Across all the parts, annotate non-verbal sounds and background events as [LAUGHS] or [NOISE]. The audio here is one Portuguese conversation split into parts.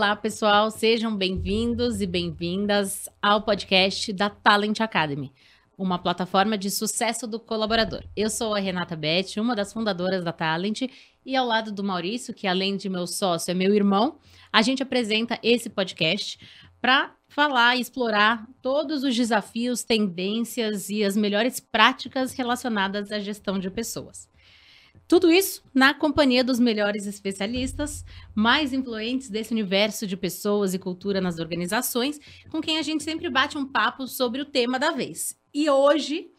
Olá, pessoal, sejam bem-vindos e bem-vindas ao podcast da Talent Academy, uma plataforma de sucesso do colaborador. Eu sou a Renata Betti, uma das fundadoras da Talent, e ao lado do Maurício, que além de meu sócio é meu irmão, a gente apresenta esse podcast para falar e explorar todos os desafios, tendências e as melhores práticas relacionadas à gestão de pessoas. Tudo isso na companhia dos melhores especialistas, mais influentes desse universo de pessoas e cultura nas organizações, com quem a gente sempre bate um papo sobre o tema da vez. E hoje,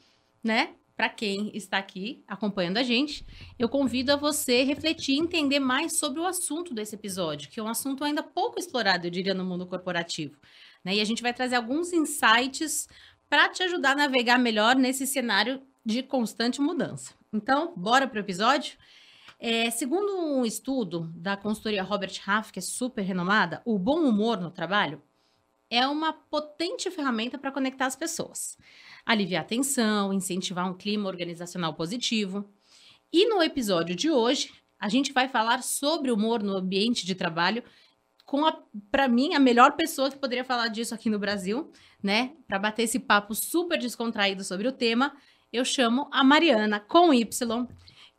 né, para quem está aqui acompanhando a gente, eu convido a você refletir e entender mais sobre o assunto desse episódio, que é um assunto ainda pouco explorado, eu diria, no mundo corporativo. Né? E a gente vai trazer alguns insights para te ajudar a navegar melhor nesse cenário de constante mudança. Então, bora para o episódio? É, segundo um estudo da consultoria Robert Half, que é super renomada, o bom humor no trabalho é uma potente ferramenta para conectar as pessoas, aliviar a tensão, incentivar um clima organizacional positivo. E no episódio de hoje, a gente vai falar sobre humor no ambiente de trabalho com para mim a melhor pessoa que poderia falar disso aqui no Brasil, né, para bater esse papo super descontraído sobre o tema, eu chamo a Mariana com Y,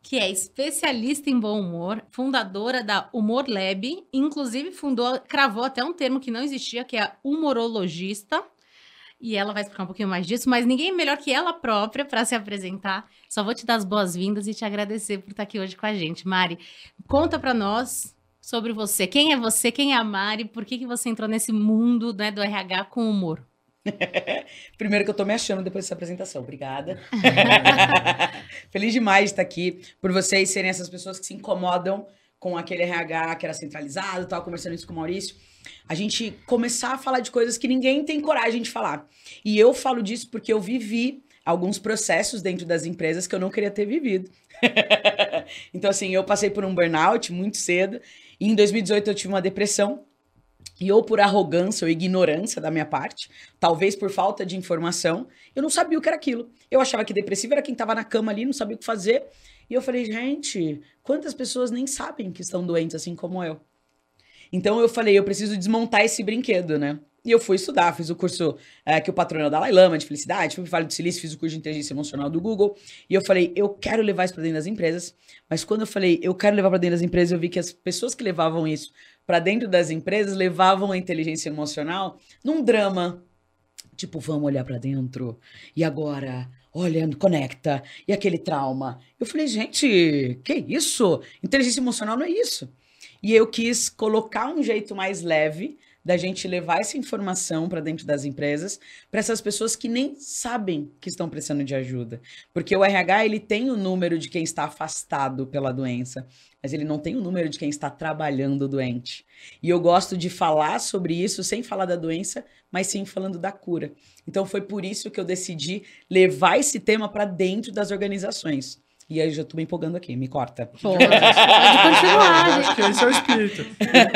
que é especialista em bom humor, fundadora da Humor Lab, inclusive fundou, cravou até um termo que não existia, que é humorologista. E ela vai explicar um pouquinho mais disso, mas ninguém melhor que ela própria para se apresentar. Só vou te dar as boas-vindas e te agradecer por estar aqui hoje com a gente. Mari, conta para nós sobre você. Quem é você? Quem é a Mari? Por que, que você entrou nesse mundo né, do RH com humor? [LAUGHS] Primeiro que eu tô me achando depois dessa apresentação. Obrigada. [LAUGHS] Feliz demais de estar aqui, por vocês serem essas pessoas que se incomodam com aquele RH que era centralizado, tava conversando isso com o Maurício. A gente começar a falar de coisas que ninguém tem coragem de falar. E eu falo disso porque eu vivi alguns processos dentro das empresas que eu não queria ter vivido. [LAUGHS] então, assim, eu passei por um burnout muito cedo. E em 2018 eu tive uma depressão e ou por arrogância ou ignorância da minha parte, talvez por falta de informação, eu não sabia o que era aquilo. Eu achava que depressivo era quem estava na cama ali, não sabia o que fazer. E eu falei, gente, quantas pessoas nem sabem que estão doentes assim como eu? Então eu falei, eu preciso desmontar esse brinquedo, né? E eu fui estudar, fiz o curso é, que o patrono é o Dalai Lama de felicidade, fui para Vale do Silício, fiz o curso de inteligência emocional do Google. E eu falei, eu quero levar isso para dentro das empresas. Mas quando eu falei, eu quero levar para dentro das empresas, eu vi que as pessoas que levavam isso para dentro das empresas levavam a inteligência emocional num drama. Tipo, vamos olhar para dentro. E agora? Olha, conecta. E aquele trauma. Eu falei, gente, que isso? Inteligência emocional não é isso. E eu quis colocar um jeito mais leve da gente levar essa informação para dentro das empresas, para essas pessoas que nem sabem que estão precisando de ajuda. Porque o RH ele tem o número de quem está afastado pela doença, mas ele não tem o número de quem está trabalhando doente. E eu gosto de falar sobre isso sem falar da doença, mas sim falando da cura. Então foi por isso que eu decidi levar esse tema para dentro das organizações. E aí já tô me empolgando aqui, me corta. Pode, pode continuar. [LAUGHS] Eu acho que esse é o espírito.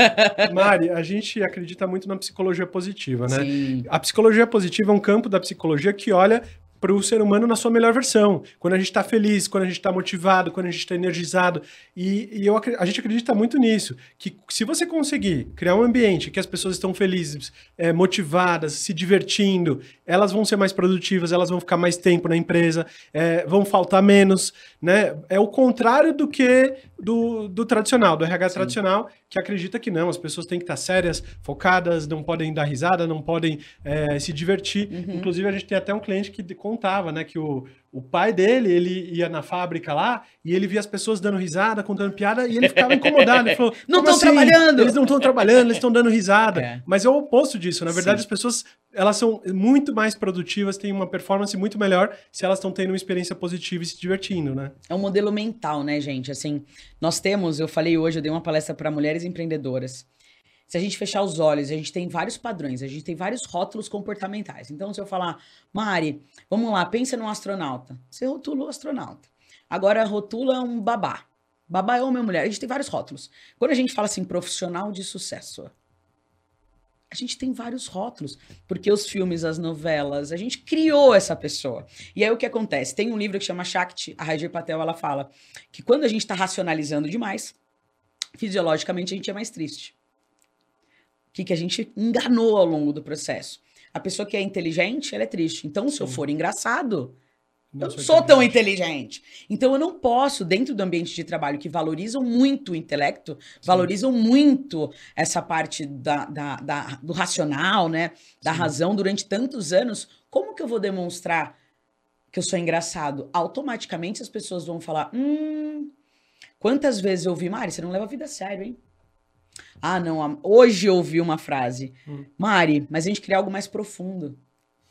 [LAUGHS] Mari, a gente acredita muito na psicologia positiva, né? Sim. A psicologia positiva é um campo da psicologia que olha para o ser humano na sua melhor versão. Quando a gente está feliz, quando a gente está motivado, quando a gente está energizado. E, e eu, a gente acredita muito nisso. Que se você conseguir criar um ambiente que as pessoas estão felizes, é, motivadas, se divertindo, elas vão ser mais produtivas, elas vão ficar mais tempo na empresa, é, vão faltar menos. Né? É o contrário do que do, do tradicional, do RH Sim. tradicional, que acredita que não, as pessoas têm que estar sérias, focadas, não podem dar risada, não podem é, se divertir. Uhum. Inclusive, a gente tem até um cliente que contava, né, que o, o pai dele, ele ia na fábrica lá e ele via as pessoas dando risada, contando piada, e ele ficava incomodado. Ele falou: [LAUGHS] Não estão assim? trabalhando! Eles não estão trabalhando, eles estão dando risada. [LAUGHS] É. Mas é o oposto disso. Na verdade, Sim. as pessoas elas são muito mais produtivas, têm uma performance muito melhor se elas estão tendo uma experiência positiva e se divertindo, né? É um modelo mental, né, gente? Assim, nós temos, eu falei hoje, eu dei uma palestra para mulheres empreendedoras. Se a gente fechar os olhos, a gente tem vários padrões, a gente tem vários rótulos comportamentais. Então, se eu falar, Mari, vamos lá, pensa num astronauta. Você rotula o astronauta. Agora rotula um babá. Babá é homem ou mulher. A gente tem vários rótulos. Quando a gente fala assim, profissional de sucesso, a gente tem vários rótulos, porque os filmes, as novelas, a gente criou essa pessoa. E aí o que acontece? Tem um livro que chama Shakti, a Rajer Patel, ela fala que quando a gente está racionalizando demais, fisiologicamente a gente é mais triste. Que, que a gente enganou ao longo do processo. A pessoa que é inteligente, ela é triste. Então, se eu for engraçado, eu não sou tão inteligente. Então, eu não posso, dentro do ambiente de trabalho que valorizam muito o intelecto, Sim. valorizam muito essa parte da, da, da do racional, né? Da Sim. razão durante tantos anos. Como que eu vou demonstrar que eu sou engraçado? Automaticamente as pessoas vão falar: hum. Quantas vezes eu ouvi, Mari, você não leva a vida a sério, hein? Ah, não, hoje eu ouvi uma frase. Hum. Mari, mas a gente queria algo mais profundo.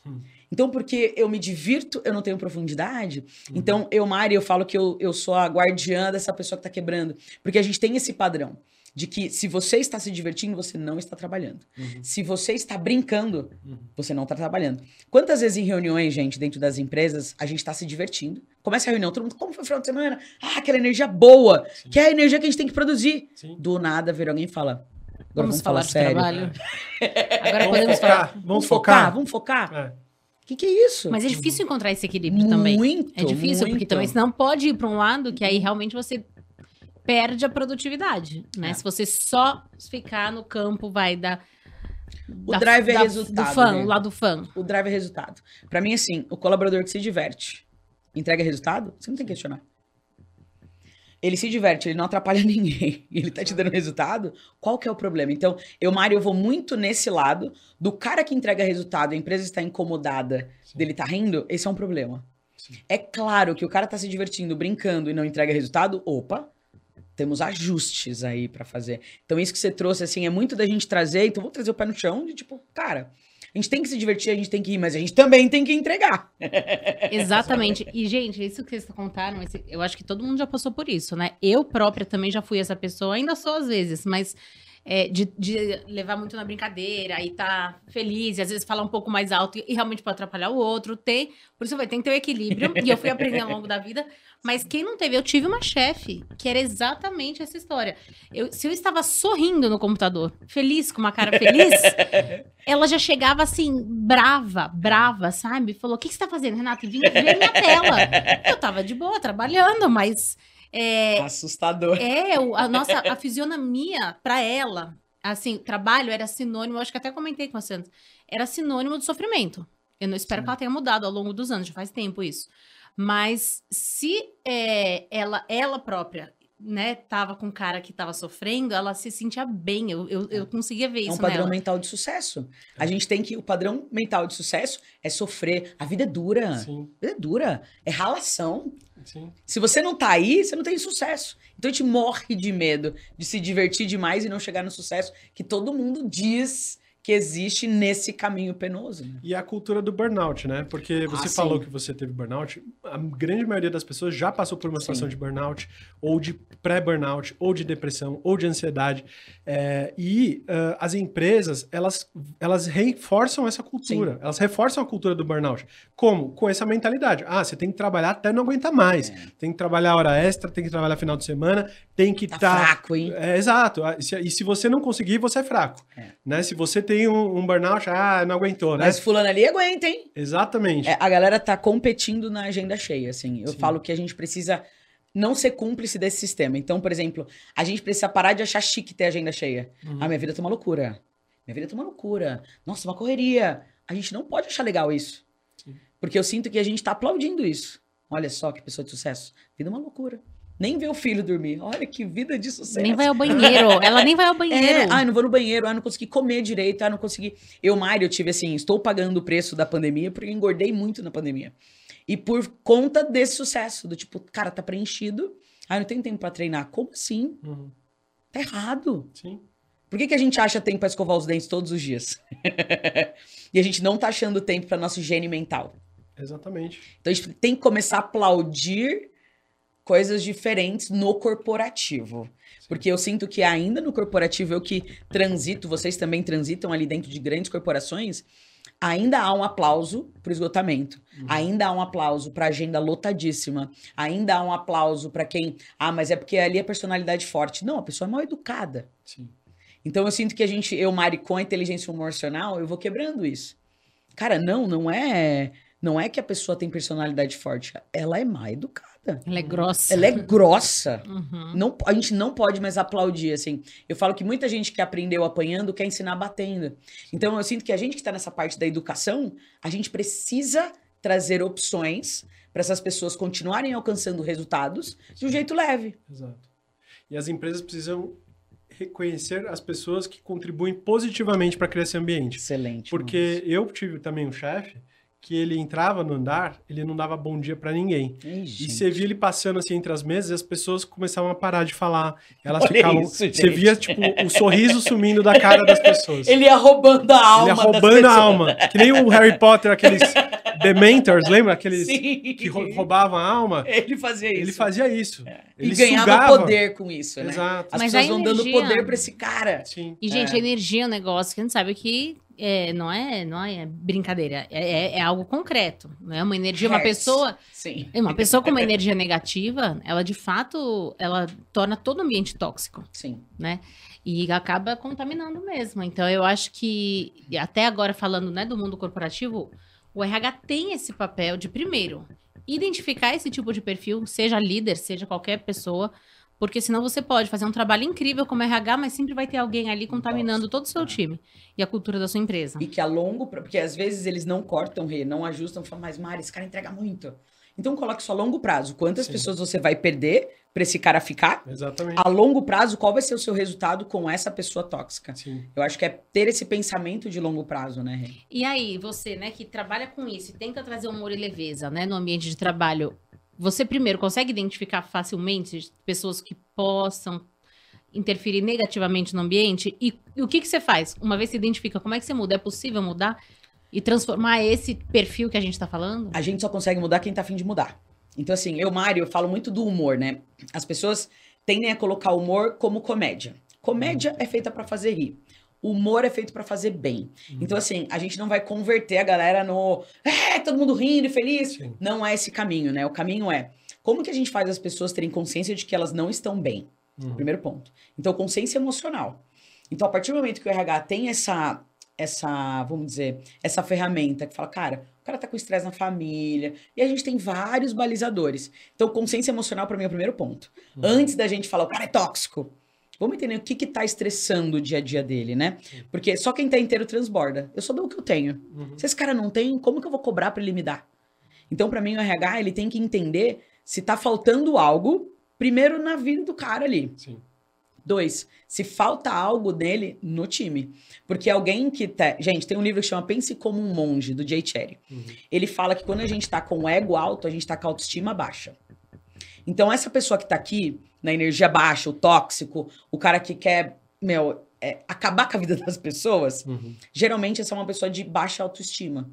Hum. Então, porque eu me divirto, eu não tenho profundidade. Uhum. Então, eu, Mari, eu falo que eu, eu sou a guardiã dessa pessoa que tá quebrando. Porque a gente tem esse padrão de que se você está se divertindo, você não está trabalhando. Uhum. Se você está brincando, uhum. você não está trabalhando. Quantas vezes em reuniões, gente, dentro das empresas, a gente está se divertindo? Começa a reunião, todo mundo, como foi o final de semana? Ah, aquela energia boa, Sim. que é a energia que a gente tem que produzir. Sim. Do nada, ver alguém fala. Agora vamos, vamos falar, falar sério. trabalho. [LAUGHS] Agora vamos podemos focar. falar. Vamos, vamos focar. focar. Vamos focar. É. O que, que, é isso? Mas é difícil encontrar esse equilíbrio muito, também. Muito. É difícil, muito. porque também senão pode ir para um lado que aí realmente você perde a produtividade, né? É. Se você só ficar no campo, vai dar. O da, drive é da, resultado. Do fã, né? o lado do fã. O drive é resultado. Para mim, assim, o colaborador que se diverte, entrega resultado, você não tem que questionar. Ele se diverte, ele não atrapalha [LAUGHS] ninguém. Ele tá te dando resultado. Qual que é o problema? Então, eu, Mário, eu vou muito nesse lado do cara que entrega resultado, a empresa está incomodada Sim. dele tá rindo, esse é um problema. Sim. É claro que o cara tá se divertindo, brincando e não entrega resultado, opa, temos ajustes aí para fazer. Então, isso que você trouxe, assim, é muito da gente trazer. Então, vou trazer o pé no chão de tipo, cara, a gente tem que se divertir, a gente tem que ir, mas a gente também tem que entregar. [LAUGHS] Exatamente. E, gente, isso que vocês contaram, eu acho que todo mundo já passou por isso, né? Eu própria também já fui essa pessoa, ainda sou às vezes, mas é, de, de, levar muito na brincadeira e tá feliz, e às vezes falar um pouco mais alto e, e realmente pode atrapalhar o outro. Tem, por isso vai ter que ter o equilíbrio, e eu fui aprendendo ao longo da vida. Mas quem não teve, eu tive uma chefe que era exatamente essa história. Eu, se eu estava sorrindo no computador, feliz, com uma cara feliz, [LAUGHS] ela já chegava assim, brava, brava, sabe? Falou: O que, que você tá fazendo, Renato? Vim ver minha tela. Eu tava de boa, trabalhando, mas é, Assustador. É, a nossa a fisionomia para ela, assim, trabalho era sinônimo, acho que até comentei com a Sandra, era sinônimo de sofrimento. Eu não espero Sim. que ela tenha mudado ao longo dos anos, já faz tempo isso. Mas se é, ela, ela própria né, tava com um cara que tava sofrendo, ela se sentia bem. Eu, eu, eu conseguia ver isso. É um padrão nela. mental de sucesso. A é. gente tem que. O padrão mental de sucesso é sofrer. A vida é dura. Sim. A vida é dura. É ralação. Sim. Se você não tá aí, você não tem sucesso. Então a gente morre de medo de se divertir demais e não chegar no sucesso que todo mundo diz que existe nesse caminho penoso. Né? E a cultura do burnout, né? Porque você ah, falou que você teve burnout, a grande maioria das pessoas já passou por uma situação sim. de burnout, ou de pré-burnout, ou de depressão, ou de ansiedade. É, e uh, as empresas, elas, elas reforçam essa cultura, sim. elas reforçam a cultura do burnout. Como? Com essa mentalidade. Ah, você tem que trabalhar até não aguentar mais. É. Tem que trabalhar hora extra, tem que trabalhar final de semana, tem que estar... Tá, tá fraco, hein? É, exato. Ah, e se você não conseguir, você é fraco. É. Né? Se você tem tem um, um, burnout, ah, não aguentou, né? Mas fulano ali aguenta, hein? Exatamente. É, a galera tá competindo na agenda cheia, assim. Eu Sim. falo que a gente precisa não ser cúmplice desse sistema. Então, por exemplo, a gente precisa parar de achar chique ter agenda cheia. Uhum. Ah, minha vida tá uma loucura. Minha vida tá uma loucura. Nossa, uma correria. A gente não pode achar legal isso. Sim. Porque eu sinto que a gente tá aplaudindo isso. Olha só que pessoa de sucesso. Vida é uma loucura. Nem vê o filho dormir. Olha que vida de sucesso. Nem vai ao banheiro. Ela nem vai ao [LAUGHS] banheiro. É, ah, não vou no banheiro. Ah, não consegui comer direito. Ah, não consegui. Eu, Mário, eu tive assim, estou pagando o preço da pandemia porque engordei muito na pandemia. E por conta desse sucesso, do tipo, cara, tá preenchido. Ah, não tem tempo para treinar. Como assim? Uhum. Tá errado. Sim. Por que, que a gente acha tempo para escovar os dentes todos os dias? [LAUGHS] e a gente não tá achando tempo para nossa higiene mental. Exatamente. Então a gente tem que começar a aplaudir coisas diferentes no corporativo. Porque eu sinto que ainda no corporativo, eu que transito, vocês também transitam ali dentro de grandes corporações, ainda há um aplauso para o esgotamento, uhum. ainda há um aplauso para a agenda lotadíssima, ainda há um aplauso para quem, ah, mas é porque ali é personalidade forte. Não, a pessoa é mal educada. Sim. Então eu sinto que a gente, eu, Mari, com a inteligência emocional, eu vou quebrando isso. Cara, não, não é, não é que a pessoa tem personalidade forte, ela é mal educada. Pesada. Ela é grossa. Ela é grossa. Uhum. Não, a gente não pode mais aplaudir, assim. Eu falo que muita gente que aprendeu apanhando quer ensinar batendo. Então, eu sinto que a gente que está nessa parte da educação, a gente precisa trazer opções para essas pessoas continuarem alcançando resultados de um jeito leve. Exato. E as empresas precisam reconhecer as pessoas que contribuem positivamente para criar esse ambiente. Excelente. Porque eu tive também um chefe que ele entrava no andar, ele não dava bom dia para ninguém. Ei, E gente. você via ele passando assim entre as mesas e as pessoas começavam a parar de falar. Elas Olha ficavam. isso, você gente. via, tipo, o sorriso sumindo da cara das pessoas. Ele ia roubando a alma Ele ia roubando a alma. Que nem o Harry Potter, aqueles [LAUGHS] Dementors, lembra? Aqueles Sim. que rou- roubavam a alma. Ele fazia isso. Ele fazia isso. Ele e ganhava sugava. poder com isso, né? Exato. As Mas pessoas vão dando energia- poder pra esse cara. Sim. E, gente, É. a energia é um negócio que a gente sabe que é, não, é, não é brincadeira. É, é- é algo concreto. Né? Uma energia, uma pessoa. Sim. Uma pessoa com uma energia negativa, ela de fato, ela torna todo o ambiente tóxico. Sim. né? E acaba contaminando mesmo. Então, eu acho que, até agora falando né, do mundo corporativo, o RH tem esse papel de, primeiro, identificar esse tipo de perfil, seja líder, seja qualquer pessoa, porque senão você pode fazer um trabalho incrível como RH, mas sempre vai ter alguém ali contaminando todo o seu time e a cultura da sua empresa. E que a longo, pra- porque às vezes eles não cortam, Rê, não ajustam, falam, mas Mari, esse cara entrega muito. Então coloque só a longo prazo. Quantas Sim. pessoas você vai perder pra esse cara ficar? Exatamente. A longo prazo, qual vai ser o seu resultado com essa pessoa tóxica? Sim. Eu acho que é ter esse pensamento de longo prazo, né, Rê? E aí, você, né, que trabalha com isso e tenta trazer humor e leveza, né, no ambiente de trabalho, você primeiro consegue identificar facilmente pessoas que possam interferir negativamente no ambiente? E, e o que, que você faz? Uma vez você identifica, como é que você muda? É possível mudar e transformar esse perfil que a gente tá falando? A gente só consegue mudar quem tá afim de mudar. Então, assim, eu, Mário, eu falo muito do humor, né? As pessoas tendem a colocar o humor como comédia. Comédia é feita pra fazer rir. O humor é feito pra fazer bem. Então, assim, a gente não vai converter a galera no. É, todo mundo rindo e feliz. Sim. Não é esse caminho, né? O caminho é. Como que a gente faz as pessoas terem consciência de que elas não estão bem? Uhum. Primeiro ponto. Então, consciência emocional. Então, a partir do momento que o RH tem essa, essa, vamos dizer, essa ferramenta que fala, cara, o cara tá com estresse na família, e a gente tem vários balizadores. Então, consciência emocional para mim é o primeiro ponto. Antes da gente falar, o cara é tóxico, vamos entender o que que tá estressando o dia a dia dele, né? Porque só quem tá inteiro transborda. Eu só dou o que eu tenho. Uhum. Se esse cara não tem, como que eu vou cobrar para ele me dar? Então, para mim, o RH, ele tem que entender se tá faltando algo, primeiro na vida do cara ali. Sim. Dois, se falta algo nele no time. Porque alguém que tá. Gente, tem um livro que chama Pense como um Monge, do Jay Cherry. Uhum. Ele fala que quando a gente tá com o ego alto, a gente tá com a autoestima baixa. Então, essa pessoa que tá aqui, na energia baixa, o tóxico, o cara que quer, meu, é, acabar com a vida [LAUGHS] das pessoas, Uhum. geralmente essa é uma pessoa de baixa autoestima.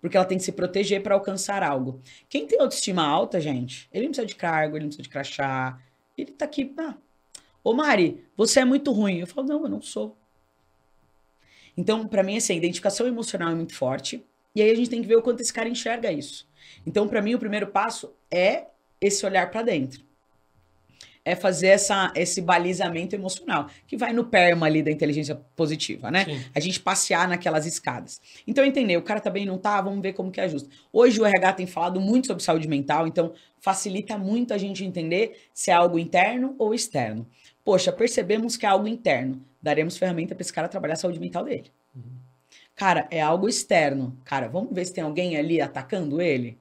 Porque ela tem que se proteger para alcançar algo. Quem tem autoestima alta, gente, ele não precisa de cargo, ele não precisa de crachá. Ele tá aqui, ah, ô Mari, você é muito ruim. Eu falo, não, eu não sou. Então, para mim, assim, a identificação emocional é muito forte. E aí a gente tem que ver o quanto esse cara enxerga isso. Então, para mim, o primeiro passo é esse olhar para dentro. É fazer essa, esse balizamento emocional, que vai no perma ali da inteligência positiva, né? Sim. A gente passear naquelas escadas. Então, entender, o cara bem, não tá, vamos ver como que ajusta. Hoje o RH tem falado muito sobre saúde mental, então facilita muito a gente entender se é algo interno ou externo. Poxa, percebemos que é algo interno. Daremos ferramenta para esse cara trabalhar a saúde mental dele. Cara, é algo externo. Cara, vamos ver se tem alguém ali atacando ele?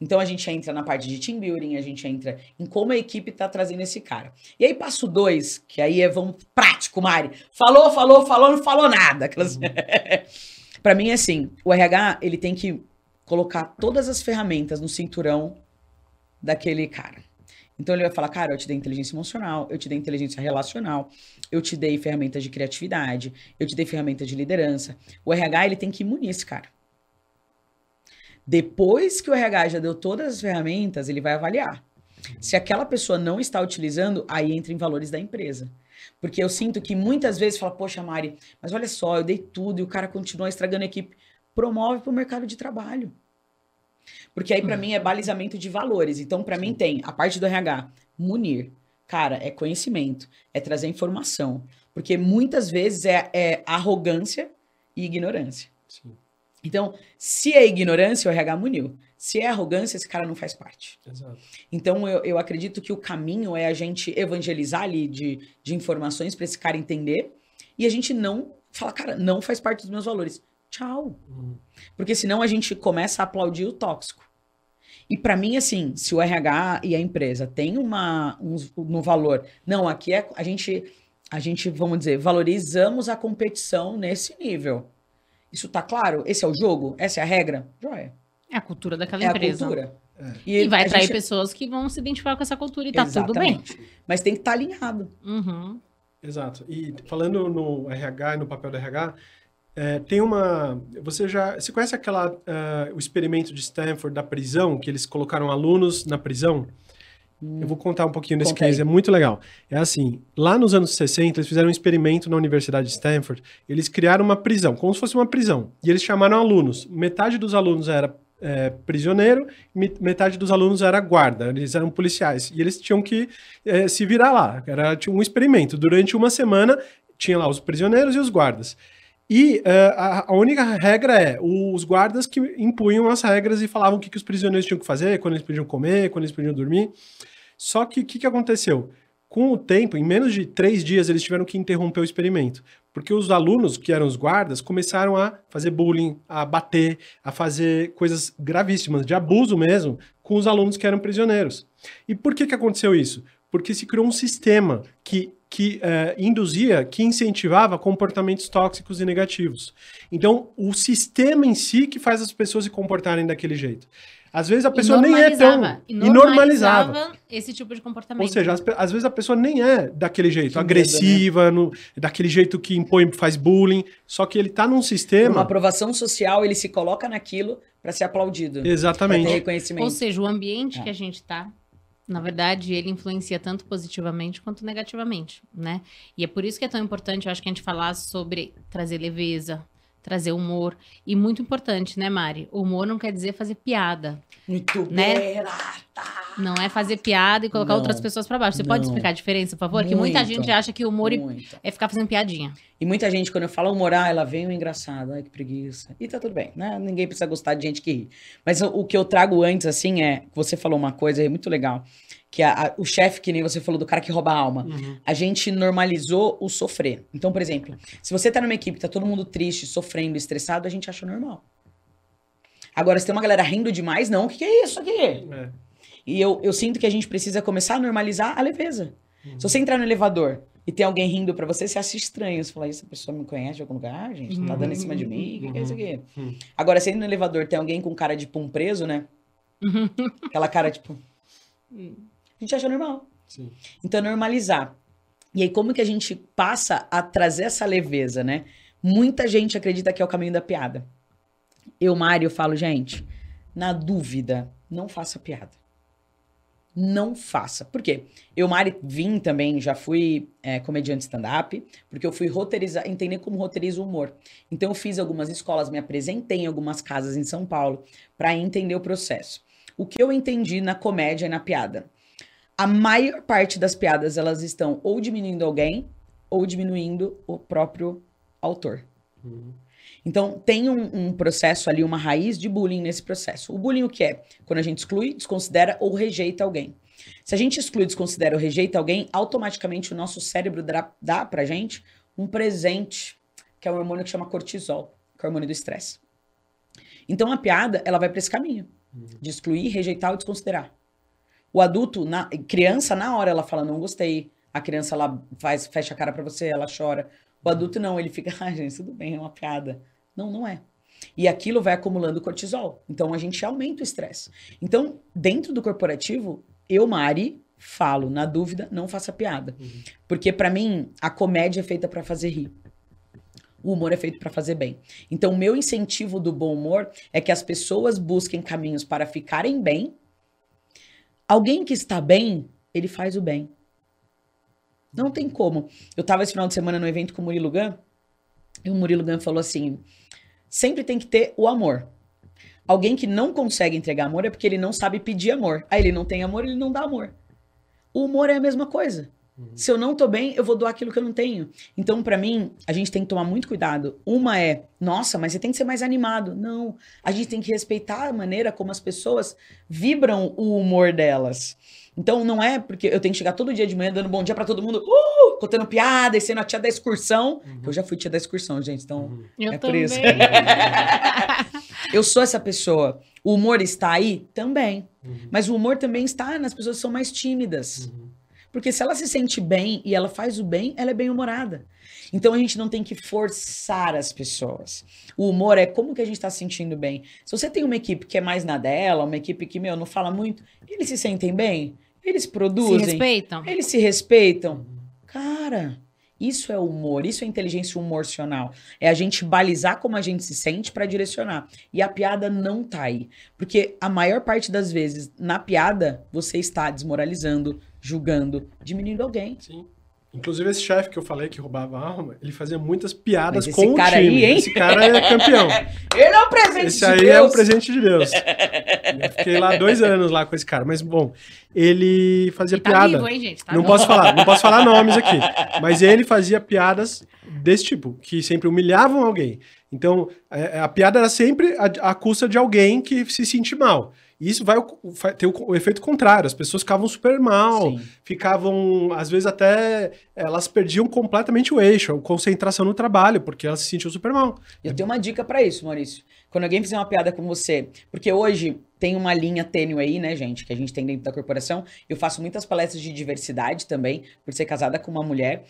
Então a gente entra na parte de team building, a gente entra em como a equipe tá trazendo esse cara. E aí passo dois, que aí é vamos prático, Mari. Falou, falou, falou, não falou nada. Aquelas... [LAUGHS] Para mim é assim, o RH, ele tem que colocar todas as ferramentas no cinturão daquele cara. Então ele vai falar, cara, eu te dei inteligência emocional, eu te dei inteligência relacional, eu te dei ferramentas de criatividade, eu te dei ferramentas de liderança. O RH, ele tem que munir esse cara. Depois que o RH já deu todas as ferramentas, ele vai avaliar. Se aquela pessoa não está utilizando, aí entra em valores da empresa. Porque eu sinto que muitas vezes fala, poxa, Mari, mas olha só, eu dei tudo e o cara continua estragando a equipe. Promove para o mercado de trabalho. Porque aí, para mim, é balizamento de valores. Então, para mim, tem a parte do RH, munir. Cara, é conhecimento, é trazer informação. Porque muitas vezes é, é arrogância e ignorância. Sim. Então, se é ignorância, o RH muniu. Se é arrogância, esse cara não faz parte. Exato. Então, eu, eu acredito que o caminho é a gente evangelizar ali de, de informações para esse cara entender e a gente não falar, cara, não faz parte dos meus valores. Tchau. Uhum. Porque senão a gente começa a aplaudir o tóxico. E para mim, assim, se o RH e a empresa tem uma um, no valor, não, aqui é a gente a gente, vamos dizer, valorizamos a competição nesse nível. Isso tá claro? Esse é o jogo? Essa é a regra? Joia. É a cultura daquela É a empresa. cultura. É. E, vai a atrair gente- pessoas que vão se identificar com essa cultura e tá tudo bem. Exatamente. Mas tem que estar alinhado. Uhum. Exato. E falando no RH e no papel do RH, é, tem uma. Você já. Você conhece aquela. ah, o experimento de Stanford da prisão, que eles colocaram alunos na prisão? Eu vou contar um pouquinho desse Conta case, aí. é muito legal. É assim, lá nos anos 60, eles fizeram um experimento na Universidade de Stanford, eles criaram uma prisão, como se fosse uma prisão, e eles chamaram alunos. Metade dos alunos era é, prisioneiro, me- metade dos alunos era guarda, eles eram policiais, e eles tinham que é, se virar lá, era um experimento. Durante uma semana, tinha lá os prisioneiros e os guardas. E a, a única regra é os guardas que impunham as regras e falavam o que, que os prisioneiros tinham que fazer, quando eles podiam comer, quando eles podiam dormir. Só que o que, que aconteceu? Com o tempo, em menos de três dias, eles tiveram que interromper o experimento. Porque os alunos, que eram os guardas, começaram a fazer bullying, a bater, a fazer coisas gravíssimas, de abuso mesmo, com os alunos que eram prisioneiros. E por que, que aconteceu isso? Porque se criou um sistema que, que eh, induzia, que incentivava comportamentos tóxicos e negativos. Então, o sistema em si que faz as pessoas se comportarem daquele jeito. Às vezes a pessoa nem é tão. normalizava. E normalizava. esse tipo de comportamento. Ou seja, às, vezes a pessoa nem é daquele jeito, Que medo, agressiva, no- daquele jeito que impõe, faz bullying, só que ele tá num Por uma sistema. aprovação social, ele se coloca naquilo para ser aplaudido. Pra ter Exatamente. reconhecimento. Ou seja, o ambiente É. que a gente tá, na verdade, ele influencia tanto positivamente quanto negativamente, né? E é por isso que é tão importante, eu acho que a gente falar sobre trazer leveza, trazer humor. E muito importante, né, Mari? O humor não quer dizer fazer piada. Muito Né? Não é fazer piada e colocar Não. outras pessoas pra baixo. Você pode Não. explicar a diferença, por favor? Que muita Muito. gente acha que o humor Muito. é ficar fazendo piadinha. E muita gente, quando eu falo humorar, ela vem o engraçado. Ai, que preguiça. E tá tudo bem, né? Ninguém precisa gostar de gente que ri. Mas o, o que eu trago antes, assim, é... Você falou uma coisa aí muito legal. Que a- a- o chefe, que nem você falou, do cara que rouba a alma. Uhum. A gente normalizou o sofrer. Então, por exemplo, se você tá numa equipe tá todo mundo triste, sofrendo, estressado, a gente acha normal. Agora, se tem uma galera rindo demais, não. O que, que é isso aqui? É. E eu, eu sinto que a gente precisa começar a normalizar a leveza. Se você entrar no elevador e tem alguém rindo pra você, você acha estranho. Você fala, essa pessoa me conhece de algum lugar, gente? Tá dando em cima de mim? O que, que é isso aqui? Uhum. Agora, se no elevador tem alguém com cara de pum preso, né? [LAUGHS] Aquela cara, tipo... A gente acha normal. Sim. Então, normalizar. E aí, como que a gente passa a trazer essa leveza, né? Muita gente acredita que é o caminho da piada. Eu, Mário, falo, gente, na dúvida, não faça piada. Não faça. Por quê? Eu, Mari, vim também, já fui é, comediante stand-up, porque eu fui roteirizar, entender como roteiriza o humor. Então, eu fiz algumas escolas, me apresentei em algumas casas em São Paulo, para entender o processo. O que eu entendi na comédia e na piada? A maior parte das piadas, elas estão ou diminuindo alguém, ou diminuindo o próprio autor. Uhum. Então, tem um, um processo ali, uma raiz de bullying nesse processo. O bullying o que é? Quando a gente exclui, desconsidera ou rejeita alguém. Se a gente exclui, desconsidera ou rejeita alguém, automaticamente o nosso cérebro dá, dá pra gente um presente, que é um hormônio que chama cortisol, que é o hormônio do estresse. Então, a piada, ela vai pra esse caminho, de excluir, rejeitar ou desconsiderar. O adulto, na, criança, na hora ela fala, não gostei. A criança, ela faz, fecha a cara pra você, ela chora. O adulto não, ele fica, [LAUGHS] ah, gente, tudo bem, é uma piada. Não, não é. E aquilo vai acumulando cortisol. Então a gente aumenta o estresse. Então, dentro do corporativo, eu, Mari, falo, na dúvida, não faça piada. Porque pra mim, a comédia é feita pra fazer rir. O humor é feito pra fazer bem. Então, o meu incentivo do bom humor é que as pessoas busquem caminhos para ficarem bem. Alguém que está bem, ele faz o bem. Não tem como. Eu tava esse final de semana no evento com o Murilo Gun, e o Murilo Gun falou assim: sempre tem que ter o amor. Alguém que não consegue entregar amor é porque ele não sabe pedir amor. Aí ele não tem amor, ele não dá amor. O humor é a mesma coisa. Uhum. Se eu não tô bem, eu vou doar aquilo que eu não tenho. Então, para mim, a gente tem que tomar muito cuidado. Uma é, nossa, mas você tem que ser mais animado. Não. A gente tem que respeitar a maneira como as pessoas vibram o humor delas. Então, não é porque eu tenho que chegar todo dia de manhã dando bom dia para todo mundo, uh, contando piada e sendo a tia da excursão. Uhum. Eu já fui tia da excursão, gente, então uhum. é por isso. [LAUGHS] eu sou essa pessoa. O humor está aí? Também. Uhum. Mas o humor também está nas pessoas que são mais tímidas. Uhum. Porque se ela se sente bem e ela faz o bem, ela é bem-humorada. Então a gente não tem que forçar as pessoas. O humor é como que a gente está se sentindo bem. Se você tem uma equipe que é mais na dela, uma equipe que, meu, não fala muito, eles se sentem bem, eles produzem. Se respeitam. Eles se respeitam. Cara, isso é humor, isso é inteligência humorcional. É a gente balizar como a gente se sente para direcionar. E a piada não tá aí. Porque a maior parte das vezes, na piada, você está desmoralizando, julgando, diminuindo alguém. Sim. Inclusive, esse chefe que eu falei que roubava alma, ele fazia muitas piadas com o time. Aí, hein? Esse cara é campeão. [LAUGHS] ele é um presente esse de aí Deus. é um presente de Deus. eu fiquei lá dois [LAUGHS] anos lá com esse cara. Mas, bom, ele fazia e tá piada. Vivo, hein, gente? Tá não vivo. posso falar, não posso falar [LAUGHS] nomes aqui. Mas ele fazia piadas desse tipo, que sempre humilhavam alguém. Então, a, a piada era sempre a, a custa de alguém que se sente mal. E isso vai, ter o, o, efeito contrário. As pessoas ficavam super mal, Sim. ficavam, às vezes até, elas perdiam completamente o eixo, a concentração no trabalho, porque elas se sentiam super mal. Eu tenho uma dica para isso, Maurício. Quando alguém fizer uma piada com você, porque hoje tem uma linha tênue aí, né, gente, que a gente tem dentro da corporação. Eu faço muitas palestras de diversidade também, por ser casada com uma mulher.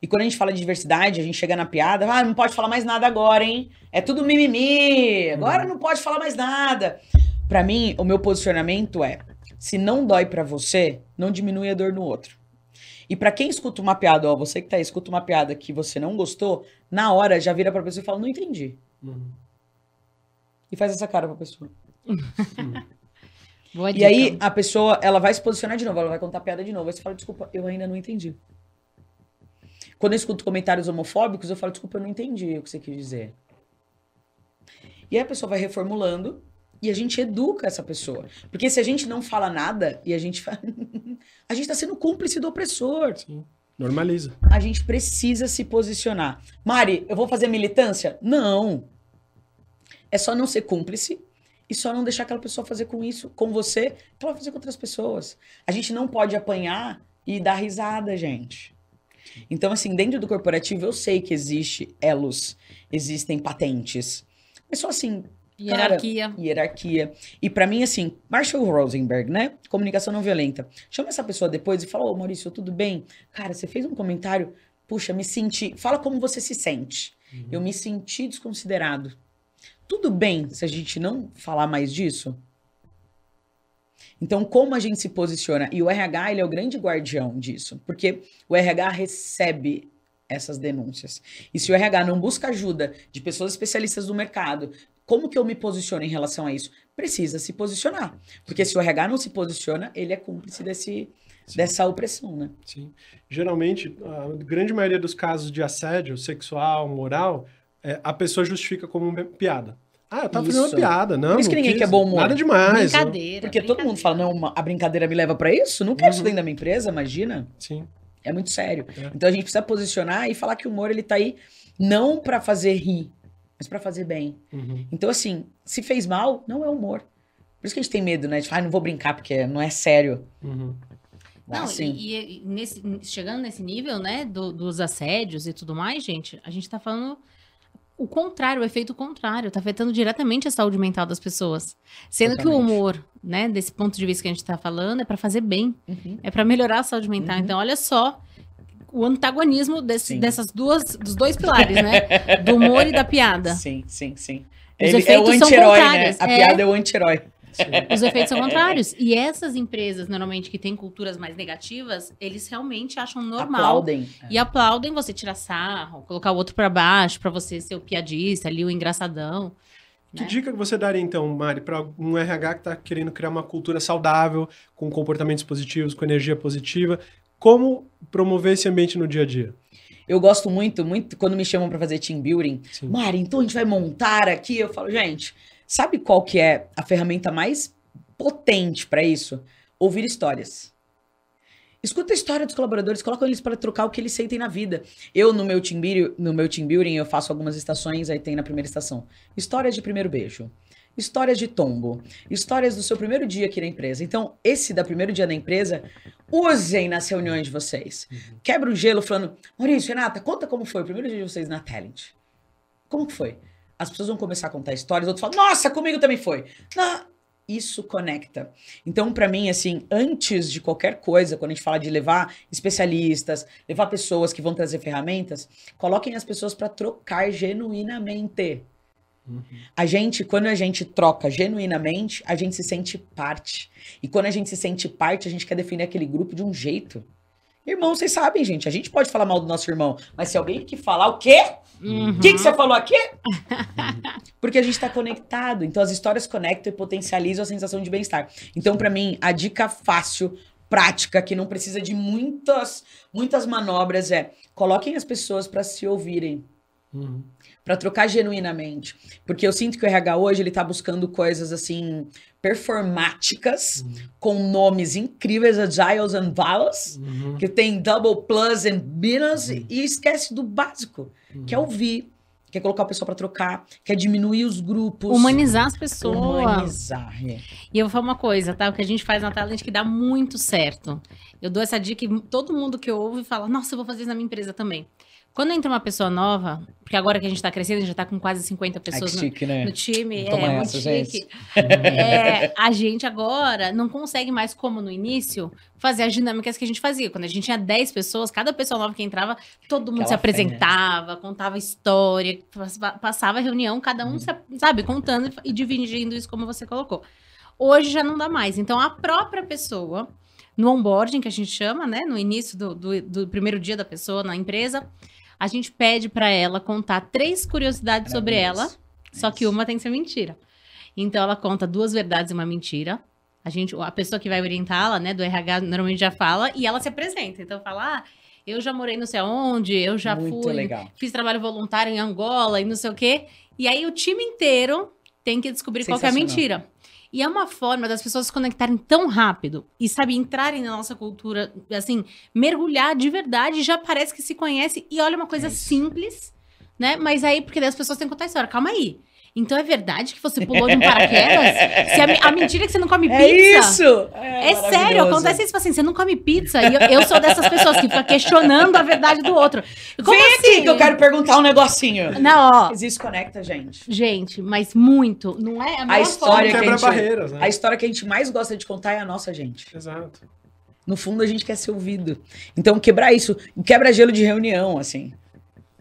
E quando a gente fala de diversidade, a gente chega na piada, ah, não pode falar mais nada agora, hein? É tudo mimimi, agora não pode falar mais nada. Para mim, o meu posicionamento é: se não dói para você, não diminui a dor no outro. E para quem escuta uma piada, ó, você que tá aí, escuta uma piada que você não gostou, na hora já vira pra pessoa e fala: não entendi. Uhum. E faz essa cara pra pessoa. Boa e dica. aí a pessoa, ela vai se posicionar de novo, ela vai contar a piada de novo. Aí você fala: desculpa, eu ainda não entendi. Quando eu escuto comentários homofóbicos, eu falo: desculpa, eu não entendi o que você quis dizer. E aí a pessoa vai reformulando e a gente educa essa pessoa. Porque se a gente não fala nada e a gente fala. [LAUGHS] a gente está sendo cúmplice do opressor. Sim. Normaliza. A gente precisa se posicionar. Mari, eu vou fazer militância? Não. É só não ser cúmplice e só não deixar aquela pessoa fazer com isso, com você, que ela vai fazer com outras pessoas. A gente não pode apanhar e dar risada, gente. Então, assim, dentro do corporativo, eu sei que existe elos, existem patentes. Mas só assim, Hierarquia. Cara, hierarquia. E para mim, assim, Marshall Rosenberg, né? Comunicação não violenta. Chama essa pessoa depois e fala: Ô, Maurício, tudo bem? Cara, você fez um comentário. Puxa, me senti. Fala como você se sente. Uhum. Eu me senti desconsiderado. Tudo bem se a gente não falar mais disso? Então, como a gente se posiciona? E o RH, ele é o grande guardião disso. Porque o RH recebe essas denúncias. E se o RH não busca ajuda de pessoas especialistas do mercado, como que eu me posiciono em relação a isso? Precisa se posicionar. Porque se o RH não se posiciona, ele é cúmplice desse, dessa opressão, né? Sim. Geralmente, a grande maioria dos casos de assédio sexual, moral, é, a pessoa justifica como uma piada. Ah, eu tava fazendo uma piada, não. Por isso que ninguém quis, quer bom humor. Nada demais. Brincadeira. Porque brincadeira. todo mundo fala, não, a brincadeira me leva para isso? Não quero uhum. isso dentro da minha empresa, imagina. Sim. É muito sério. É. Então a gente precisa posicionar e falar que o humor ele tá aí não para fazer rir, mas para fazer bem. Uhum. Então, assim, se fez mal, não é humor. Por isso que a gente tem medo, né? De falar, ah, não vou brincar porque não é sério. Uhum. Não, assim. e, e nesse, chegando nesse nível, né, do, dos assédios e tudo mais, gente, a gente tá falando o contrário, o efeito contrário, tá afetando diretamente a saúde mental das pessoas. Sendo Totalmente. que o humor, né, desse ponto de vista que a gente tá falando, é para fazer bem, uhum. é para melhorar a saúde mental. Uhum. Então, olha só o antagonismo desse, dessas duas, dos dois pilares, né? Do humor e da piada. [LAUGHS] Sim, sim, sim. Os Ele é o efeitos são anti-herói, né? contrários. A É. piada é o anti-herói. Os efeitos são contrários. E essas empresas, normalmente, que têm culturas mais negativas, eles realmente acham normal. Aplaudem. E aplaudem você tirar sarro, colocar o outro pra baixo, pra você ser o piadista ali, o engraçadão. Que né? dica que você daria, então, Mari, para um RH que está querendo criar uma cultura saudável, com comportamentos positivos, com energia positiva? Como promover esse ambiente no dia a dia? Eu gosto muito, muito quando me chamam para fazer team building. Sim. Mari, então a gente vai montar aqui. Eu falo, gente, sabe qual que é a ferramenta mais potente para isso? Ouvir histórias. Escuta a história dos colaboradores, coloca eles para trocar o que eles sentem na vida. Eu, no meu, team building, no meu team building, eu faço algumas estações, aí tem na primeira estação. Histórias de primeiro beijo. Histórias de tombo. Histórias do seu primeiro dia aqui na empresa. Então, esse da primeiro dia na empresa, usem nas reuniões de vocês. Uhum. Quebra o gelo falando, Maurício, Renata, conta como foi o primeiro dia de vocês na Talent. Como que foi? As pessoas vão começar a contar histórias, outros falam, nossa, comigo também foi. Não, isso conecta. Então, para mim, assim, antes de qualquer coisa, quando a gente fala de levar especialistas, levar pessoas que vão trazer ferramentas, coloquem as pessoas para trocar genuinamente. Uhum. A gente, quando a gente troca genuinamente, a gente se sente parte. E quando a gente se sente parte, a gente quer defender aquele grupo de um jeito. Irmão, vocês sabem, gente, a gente pode falar mal do nosso irmão, mas se alguém que falar o quê? O uhum. que, que você falou aqui? [LAUGHS] Porque a gente está conectado. Então as histórias conectam e potencializam a sensação de bem-estar. Então, para mim, a dica fácil, prática, que não precisa de muitas, muitas manobras é coloquem as pessoas para se ouvirem. Uhum. Para trocar genuinamente. Porque eu sinto que o RH hoje ele tá buscando coisas assim performáticas, uhum. com nomes incríveis, agiles and vowels, uhum. que tem double plus and minus, uhum. e esquece do básico, que é ouvir, quer colocar a pessoa para trocar, quer diminuir os grupos. Humanizar as pessoas. Humanizar. É. E eu vou falar uma coisa, tá? O que a gente faz na Talent que dá muito certo. Eu dou essa dica e todo mundo que ouve fala: Nossa, eu vou fazer isso na minha empresa também. Quando entra uma pessoa nova, porque agora que a gente está crescendo, a gente já está com quase 50 pessoas Ai, chique, no, né? no, time, Toma é essa, muito chique. É, a gente agora não consegue mais, como no início, fazer as dinâmicas que a gente fazia. Quando a gente tinha 10 pessoas, cada pessoa nova que entrava, todo mundo Aquela se apresentava, fé, contava história, passava reunião, cada um, uhum. sabe, contando e dividindo isso como você colocou. Hoje já não dá mais. Então, a própria pessoa, no onboarding, que a gente chama, né, no início do, do, do primeiro dia da pessoa na empresa a gente pede para ela contar três curiosidades sobre ela, só que uma tem que ser mentira. Então ela conta duas verdades e uma mentira. A gente, a pessoa que vai orientá-la, né, do RH, normalmente já fala e ela se apresenta. Então fala: "Ah, eu já morei não sei aonde, eu já Muito fui, legal. fiz trabalho voluntário em Angola e não sei o quê". E aí o time inteiro tem que descobrir qual é a mentira. E é uma forma das pessoas se conectarem tão rápido e, sabe, entrarem na nossa cultura, assim, mergulhar de verdade, já parece que se conhece. E olha, uma coisa é simples, né? Mas aí, porque daí as pessoas têm que contar a história. Calma aí. Então é verdade que você pulou de um paraquedas? Se a, a, mentira é que você não come é pizza. É isso! É, é sério, acontece isso assim, você não come pizza. E eu, eu, sou dessas pessoas que fica questionando a verdade do outro. Como Vem assim? aqui que eu quero perguntar um negocinho. Não, ó. Isso conecta, gente. Gente, mas muito. Não é a, a história que a gente, barreiras, né? A história que a gente mais gosta de contar é a nossa gente. Exato. No fundo, a gente quer ser ouvido. Então, quebrar isso, quebra gelo de reunião, assim.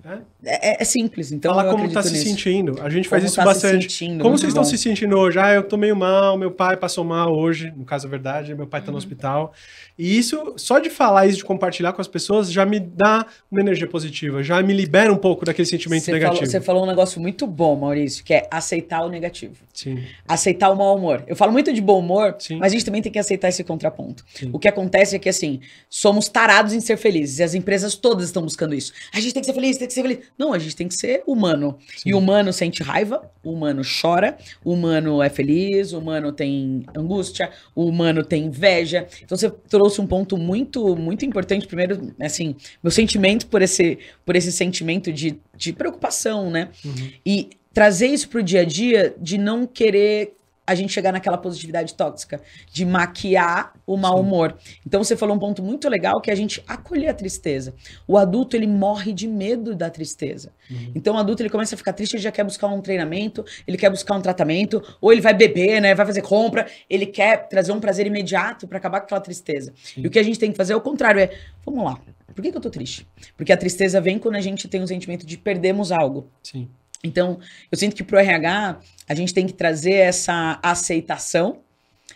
É? É, é, simples, então. Fala como tá se nisso. sentindo. A gente como faz isso tá bastante. Sentindo, como vocês bom. estão se sentindo hoje? Ah, eu tô meio mal, meu pai passou mal hoje, no caso é verdade, meu pai tá uhum. no hospital. E isso, só de falar isso, de compartilhar com as pessoas, já me dá uma energia positiva, já me libera um pouco daquele sentimento você negativo. Falou, você falou um negócio muito bom, Maurício, que é aceitar o negativo. Sim. Aceitar o mau humor. Eu falo muito de bom humor, Sim. mas a gente também tem que aceitar esse contraponto. Sim. O que acontece é que, assim, somos tarados em ser felizes, e as empresas todas estão buscando isso. A gente tem que ser feliz, tem que ser feliz. Não, a gente tem que ser humano. Sim. E o humano sente raiva, o humano chora, o humano é feliz, o humano tem angústia, o humano tem inveja. Então você trouxe um ponto muito muito importante. Primeiro, assim, meu sentimento por esse, por esse sentimento de, de preocupação, né? Uhum. E trazer isso pro dia a dia de não querer a gente chegar naquela positividade tóxica, de maquiar o mau humor. Então você falou um ponto muito legal que é a gente acolher a tristeza. O adulto ele morre de medo da tristeza. Uhum. Então o adulto ele começa a ficar triste, ele já quer buscar um treinamento, ele quer buscar um tratamento, ou ele vai beber, né, vai fazer compra, ele quer trazer um prazer imediato para acabar com aquela tristeza. Sim. E o que a gente tem que fazer é o contrário, é, vamos lá. Por que, que eu tô triste? Porque a tristeza vem quando a gente tem um sentimento de perdemos algo. Sim. Então, eu sinto que pro RH a gente tem que trazer essa aceitação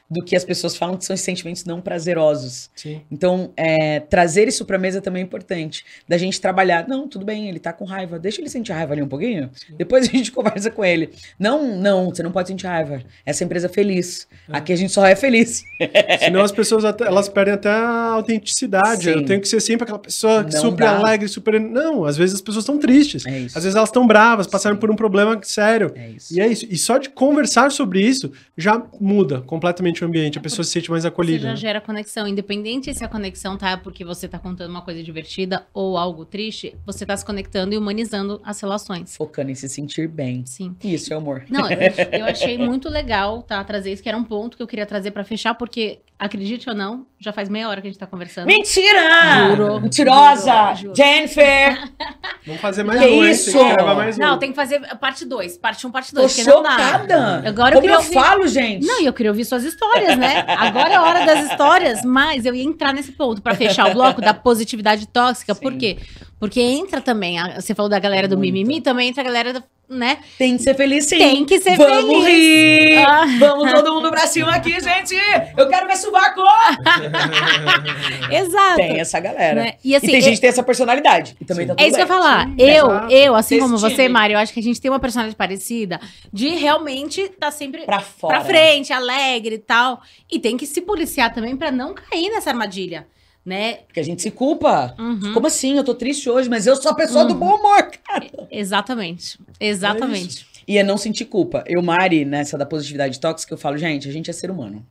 do que as pessoas falam que são sentimentos não prazerosos. Sim. Então, é, trazer isso para a mesa também é importante. Da gente trabalhar. Não, tudo bem, ele tá com raiva. Deixa ele sentir raiva ali um pouquinho. Sim. Depois a gente [LAUGHS] conversa com ele. Não, não, você não pode sentir raiva. Essa empresa é feliz. É. Aqui a gente só é feliz. [LAUGHS] Senão as pessoas até, elas perdem até a autenticidade. Sim. Eu tenho que ser sempre aquela pessoa não super dá. alegre, super. Não, às vezes as pessoas estão tristes. É às vezes elas estão bravas, passaram por um problema sério. É e é isso. E só de conversar sobre isso já muda completamente diferente o ambiente, a pessoa se sente mais Você acolhida. já né? gera conexão. Independente se a conexão tá porque você tá contando uma coisa divertida ou algo triste, você tá se conectando e humanizando as relações. Focando em se sentir bem. Sim. Isso é amor. Não, eu, [LAUGHS] eu achei muito legal, tá? Trazer isso, que era um ponto que eu queria trazer pra fechar, porque, acredite ou não, já faz meia hora que a gente tá conversando. Mentira! Juro. Mentirosa! Juro, juro. Jennifer! [LAUGHS] Vamos fazer mais Que um, isso? Tem que gravar mais um. Não, tem que fazer parte 2, parte 1, um, parte Tô 2, porque não dá. chocada! Agora eu Como queria eu ouvir- falo, gente? Não, e eu queria ouvir suas histórias, né? Agora é a hora das histórias, mas eu ia entrar nesse ponto pra fechar o bloco da positividade tóxica. Por Sim. quê? Porque entra também, a- você falou da galera do Muito. mimimi, também entra a galera, do, né? Tem que ser feliz sim. Tem que ser Vamos feliz. rir! Ah. Vamos todo mundo pra cima aqui, gente! Eu quero ver sovaco! [LAUGHS] Exato. Tem essa galera. Né? E assim, e tem eu- gente que tem essa personalidade. E também Sim. tá tudo É isso que eu ia bem. falar. Sim, eu, exato. eu, assim Desse como você, time. Mário, eu acho que a gente tem uma personalidade parecida de realmente tá sempre Pra fora. pra frente, alegre e tal. E tem que se policiar também pra não cair nessa armadilha, né? Porque a gente se culpa. Uhum. Como assim? Eu tô triste hoje, mas eu sou a pessoa do bom humor, cara. Exatamente. Exatamente. E é não sentir culpa. Eu, Mari, nessa da positividade tóxica, eu falo, gente, a gente é ser humano.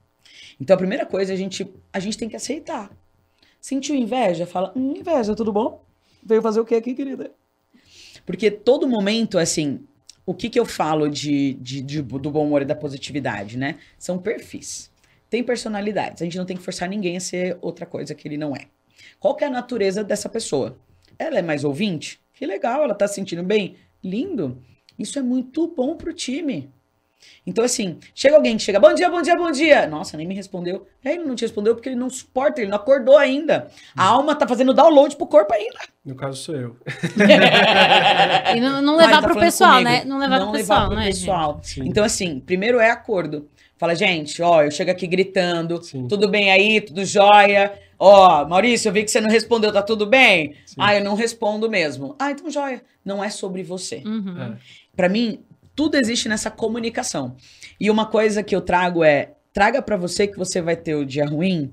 Então a primeira coisa, a gente, a gente tem que aceitar. Sentiu inveja? Fala, hum, inveja, tudo bom? Veio fazer o que aqui, querida? Porque todo momento, assim, o que que eu falo de, de, de- do bom humor e da positividade, né? São perfis. Tem personalidades. A gente não tem que forçar ninguém a ser outra coisa que ele não é. Qual que é a natureza dessa pessoa? Ela é mais ouvinte? Que legal, ela tá se sentindo bem? Lindo. Isso é muito bom pro time. Então, assim, chega alguém que chega, bom dia, bom dia, bom dia. Nossa, nem me respondeu. É, ele não te respondeu porque ele não suporta, ele não acordou ainda. A alma tá fazendo download pro corpo ainda. No caso, sou eu. [LAUGHS] E não, não levar tá pro pessoal, comigo. né? Não levar pro pessoal, pro né, pessoal. Sim. Então, assim, primeiro é acordo. Fala, gente, ó, eu chego aqui gritando, Sim. tudo bem aí, tudo jóia. Ó, Maurício, eu vi que você não respondeu, tá tudo bem? Sim. Ah, eu não respondo mesmo. Ah, então jóia. Não é sobre você. Uhum. É. Pra mim, tudo existe nessa comunicação. E uma coisa que eu trago é, traga pra você que você vai ter o dia ruim.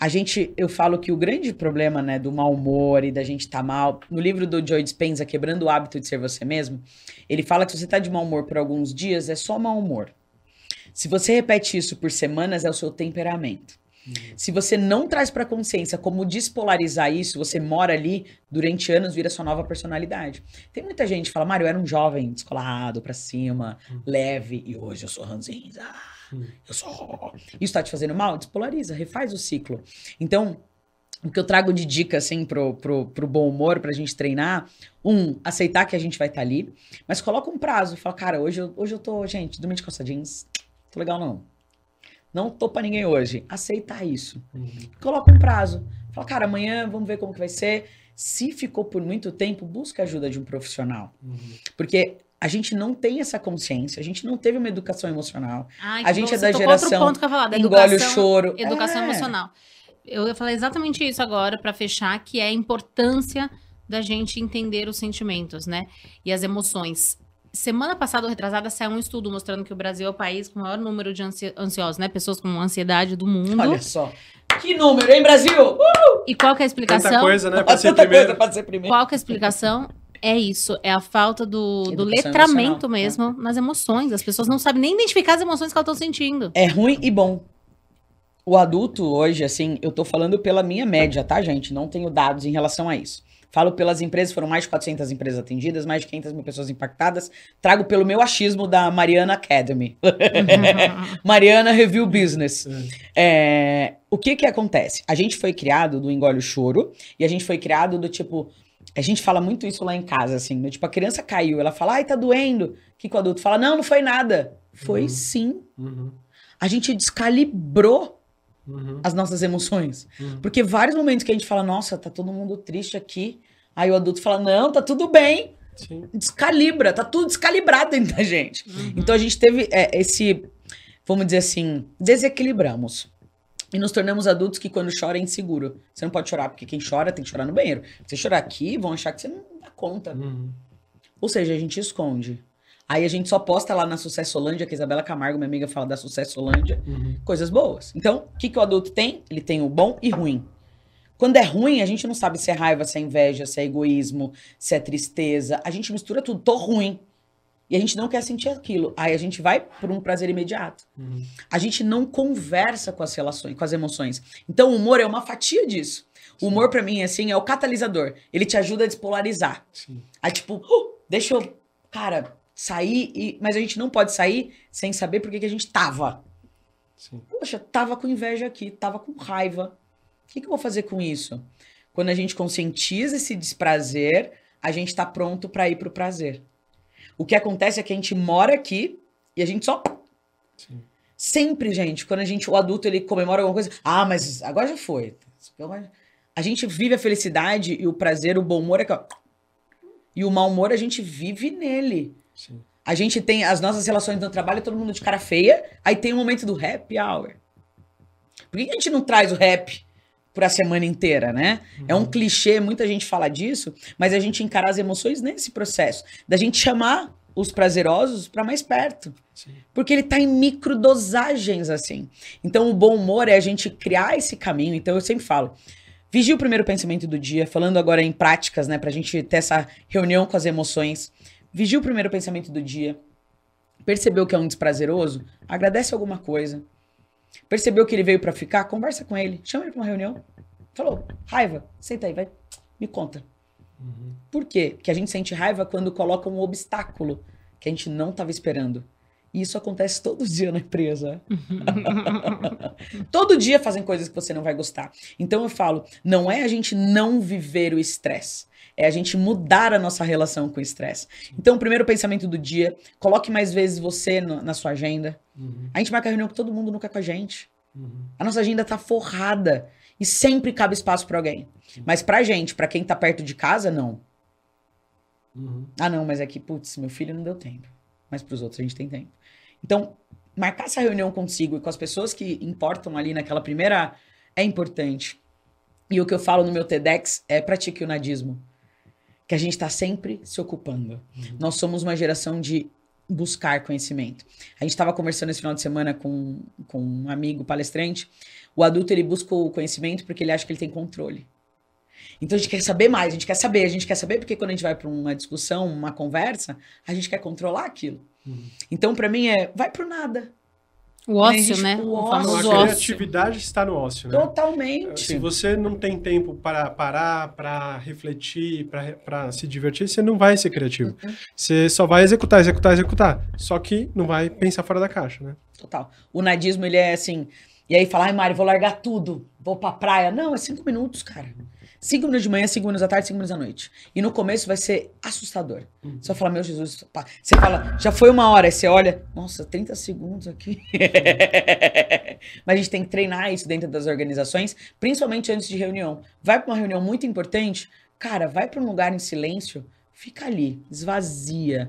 A gente, eu falo que o grande problema, né, do mau humor e da gente tá mal, no livro do Joe Dispenza, Quebrando o Hábito de Ser Você Mesmo, ele fala que se você tá de mau humor por alguns dias, é só mau humor. Se você repete isso por semanas, é o seu temperamento. Se você não traz pra consciência como despolarizar isso, você mora ali durante anos, vira sua nova personalidade. Tem muita gente que fala, Mário, eu era um jovem descolado, pra cima, leve, e hoje eu sou ranzinza. Eu sou. Isso tá te fazendo mal? Despolariza, refaz o ciclo. Então, o que eu trago de dica, assim, pro, pro, pro bom humor, pra gente treinar, um, aceitar que a gente vai estar ali, mas coloca um prazo. Fala, cara, hoje eu, hoje eu tô, gente, dormindo de calça jeans, tô legal não. Não tô pra ninguém hoje. Aceitar isso. Uhum. Coloca um prazo. Fala, cara, amanhã vamos ver como que vai ser. Se ficou por muito tempo, busca a ajuda de um profissional. Uhum. Porque a gente não tem essa consciência, a gente não teve uma educação emocional. Ai, A gente bom, é da geração Outro ponto que eu falar, da Engole o educação, choro. educação É. emocional. Eu ia falar exatamente isso agora pra fechar, que é a importância da gente entender os sentimentos, né? E as emoções. Semana passada, ou retrasada, saiu um estudo mostrando que o Brasil é o país com o maior número de ansi ansiosos, né? Pessoas com ansiedade do mundo. Olha só. Que número, hein, Brasil? Uh, E qual que é a Tanta explicação? coisa, né? Pra ser tanta primeiro. coisa pra ser primeiro. Qual que é a explicação? É isso, é a falta do, do letramento né? mesmo nas emoções. As pessoas não sabem nem identificar as emoções que elas estão sentindo. É ruim e bom. O adulto hoje, assim, eu tô falando pela minha média, tá, gente? Não tenho dados em relação a isso. Falo pelas empresas, foram mais de 400 empresas atendidas, mais de 500 mil pessoas impactadas. Trago pelo meu achismo da Mariana Academy. [LAUGHS] Mariana Review Business. É, o que que acontece? A gente foi criado do engole choro e a gente foi criado do tipo. A gente fala muito isso lá em casa, assim, do tipo, a criança caiu, ela fala, ai, tá doendo. O que, que o adulto fala? Não, não foi nada. Foi Uhum. sim. Uhum. A gente descalibrou Uhum. as nossas emoções. Uhum. Porque vários momentos que a gente fala, nossa, tá todo mundo triste aqui. Aí o adulto fala, não, tá tudo bem. Sim. Descalibra, tá tudo descalibrado dentro da gente. Uhum. Então a gente teve é, esse, vamos dizer assim, desequilibramos. E nos tornamos adultos que quando chora é inseguro. Você não pode chorar, porque quem chora tem que chorar no banheiro. Se você chorar aqui, vão achar que você não dá conta. Uhum. Ou seja, a gente esconde. Aí a gente só posta lá na Sucessolândia, que a Isabela Camargo, minha amiga, fala da Sucessolândia, Uhum. coisas boas. Então, o que, que o adulto tem? Ele tem o bom e ruim. Quando é ruim, a gente não sabe se é raiva, se é inveja, se é egoísmo, se é tristeza. A gente mistura tudo. Tô ruim. e a gente não quer sentir aquilo. Aí a gente vai por um prazer imediato. Uhum. A gente não conversa com as relações, com as emoções. Então o humor é uma fatia disso. O humor para mim assim é o catalisador. Ele te ajuda a despolarizar. Sim. Aí tipo, "Uh, deixa eu, cara, sair e mas a gente não pode sair sem saber por que, que a gente tava. Sim. Poxa, tava com inveja aqui, tava com raiva. O que, que eu vou fazer com isso? Quando a gente conscientiza esse desprazer, a gente tá pronto para ir pro prazer. O que acontece é que a gente mora aqui e a gente só Sim. Sempre, gente, quando a gente, o adulto, ele comemora alguma coisa, ah, mas agora já foi. A gente vive a felicidade e o prazer, o bom humor é que, e o mau humor a gente vive nele. Sim. A gente tem as nossas relações no trabalho, todo mundo de cara feia, aí tem o momento do happy hour. Por que a gente não traz o rap pra semana inteira, né? É um clichê, muita gente fala disso, mas a gente encarar as emoções nesse processo, da gente chamar os prazerosos pra mais perto. Sim. Porque ele tá em microdosagens, assim. Então, o bom humor é a gente criar esse caminho. Então, eu sempre falo, vigie o primeiro pensamento do dia, falando agora em práticas, né, pra gente ter essa reunião com as emoções. Vigie o primeiro pensamento do dia. Percebeu que é um desprazeroso? Agradece alguma coisa. Percebeu que ele veio pra ficar? Conversa com ele. Chama ele pra uma reunião. Falou, raiva, senta aí, vai. Me conta. Uhum. Por quê? Que a gente sente raiva quando coloca um obstáculo que a gente não estava esperando. E isso acontece todo dia na empresa. [LAUGHS] todo dia fazem coisas que você não vai gostar. Então eu falo, não é a gente não viver o estresse. É a gente mudar a nossa relação com o estresse. Então, o primeiro pensamento do dia, coloque mais vezes você no- na sua agenda. Uhum. A gente marca reunião com todo mundo, nunca com a gente. Uhum. A nossa agenda tá forrada. E sempre cabe espaço pra alguém. Mas pra gente, pra quem tá perto de casa, não. Uhum. Ah, não, mas é que, putz, meu filho não deu tempo. Mas pros outros a gente tem tempo. Então, marcar essa reunião consigo e com as pessoas que importam ali naquela primeira é importante. E o que eu falo no meu TEDx é pratique o nadismo. Que a gente tá sempre se ocupando. Nós somos uma geração de buscar conhecimento. A gente estava conversando esse final de semana com, com um amigo palestrante. O adulto, ele busca o conhecimento porque ele acha que ele tem controle. Então a gente quer saber mais, a gente quer saber, a gente quer saber porque quando a gente vai para uma discussão, uma conversa, a gente quer controlar aquilo. Uhum. Então para mim é vai pro nada. O ócio, gente, né? o O ócio. a ócio. criatividade está no ócio, né? Totalmente. Se você não tem tempo para parar, para refletir, para se divertir, você não vai ser criativo. Uhum. Você só vai executar, executar, executar. Só que não vai pensar fora da caixa, né? Total. O nadismo, ele é assim. E aí fala, ai, Mari, vou largar tudo, vou pra praia. Não, é cinco minutos, cara. Cinco minutos de manhã, cinco minutos da tarde, cinco minutos da noite. E no começo vai ser assustador. Você vai falar, meu Jesus, pá. você fala, já foi uma hora, aí você olha, nossa, 30 segundos aqui. [LAUGHS] Mas a gente tem que treinar isso dentro das organizações, principalmente antes de reunião. Vai pra uma reunião muito importante, cara, vai pra um lugar em silêncio, fica ali, esvazia.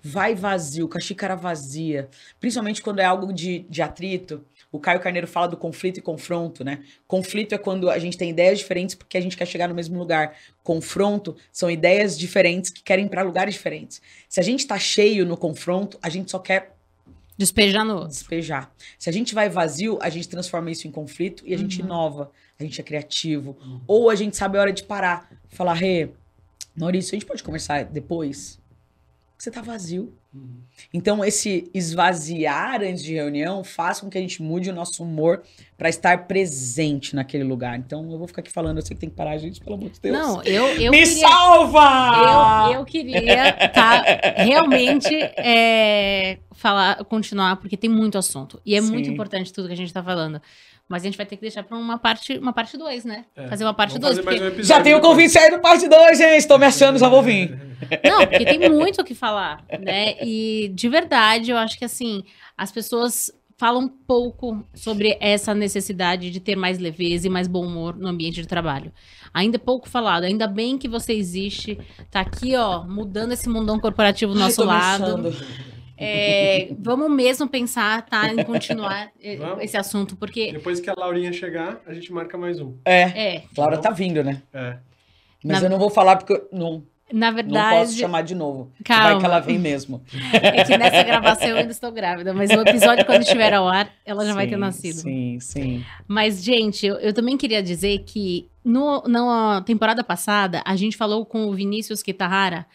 Vai vazio, com a xícara vazia. Principalmente quando é algo de, de atrito. O Caio Carneiro fala do conflito e confronto, né? Conflito é quando a gente tem ideias diferentes porque a gente quer chegar no mesmo lugar. Confronto são ideias diferentes que querem ir para lugares diferentes. Se a gente tá cheio no confronto, a gente só quer Despejar no outro. despejar. Se a gente vai vazio, a gente transforma isso em conflito e a gente inova. A gente é criativo. Ou a gente sabe a hora de parar. Falar, Rê, Maurício, a gente pode conversar depois? Você tá vazio. Então, esse esvaziar antes de reunião faz com que a gente mude o nosso humor para estar presente naquele lugar. Então, eu vou ficar aqui falando, eu sei que tem que parar, gente, pelo amor de Deus. Não, eu, eu Me queria... salva! Eu, eu queria tá, realmente é, falar, continuar, porque tem muito assunto. E é muito Sim. importante tudo que a gente tá falando. Mas a gente vai ter que deixar pra uma parte 2, uma parte dois, né? É. Fazer uma parte Vamos 2. fazer mais Porque... um Já tem o convite aí do parte 2, gente. Tô me achando, já vou vir. [LAUGHS] Não, porque tem muito o que falar, né? E de verdade, eu acho que assim, as pessoas falam pouco sobre essa necessidade de ter mais leveza e mais bom humor no ambiente de trabalho. Ainda é pouco falado, ainda bem que você existe, tá aqui, ó, mudando esse mundão corporativo do Ai, nosso tô me lado. achando. É, vamos mesmo pensar, tá, em continuar [LAUGHS] Vamos. esse assunto, porque Depois que a Laurinha chegar, a gente marca mais um. É, é, Laura tá vindo, né? É. Mas Na- eu não vou falar porque eu não, na não posso verdade, chamar de novo. Calma. Vai que ela vem mesmo. [LAUGHS] é que nessa gravação eu ainda estou grávida, mas o episódio quando estiver ao ar, ela já vai ter Sim, nascido. Sim, sim. Mas, gente, eu, eu também queria dizer que no, na temporada passada, a gente falou com o Vinícius Kitahara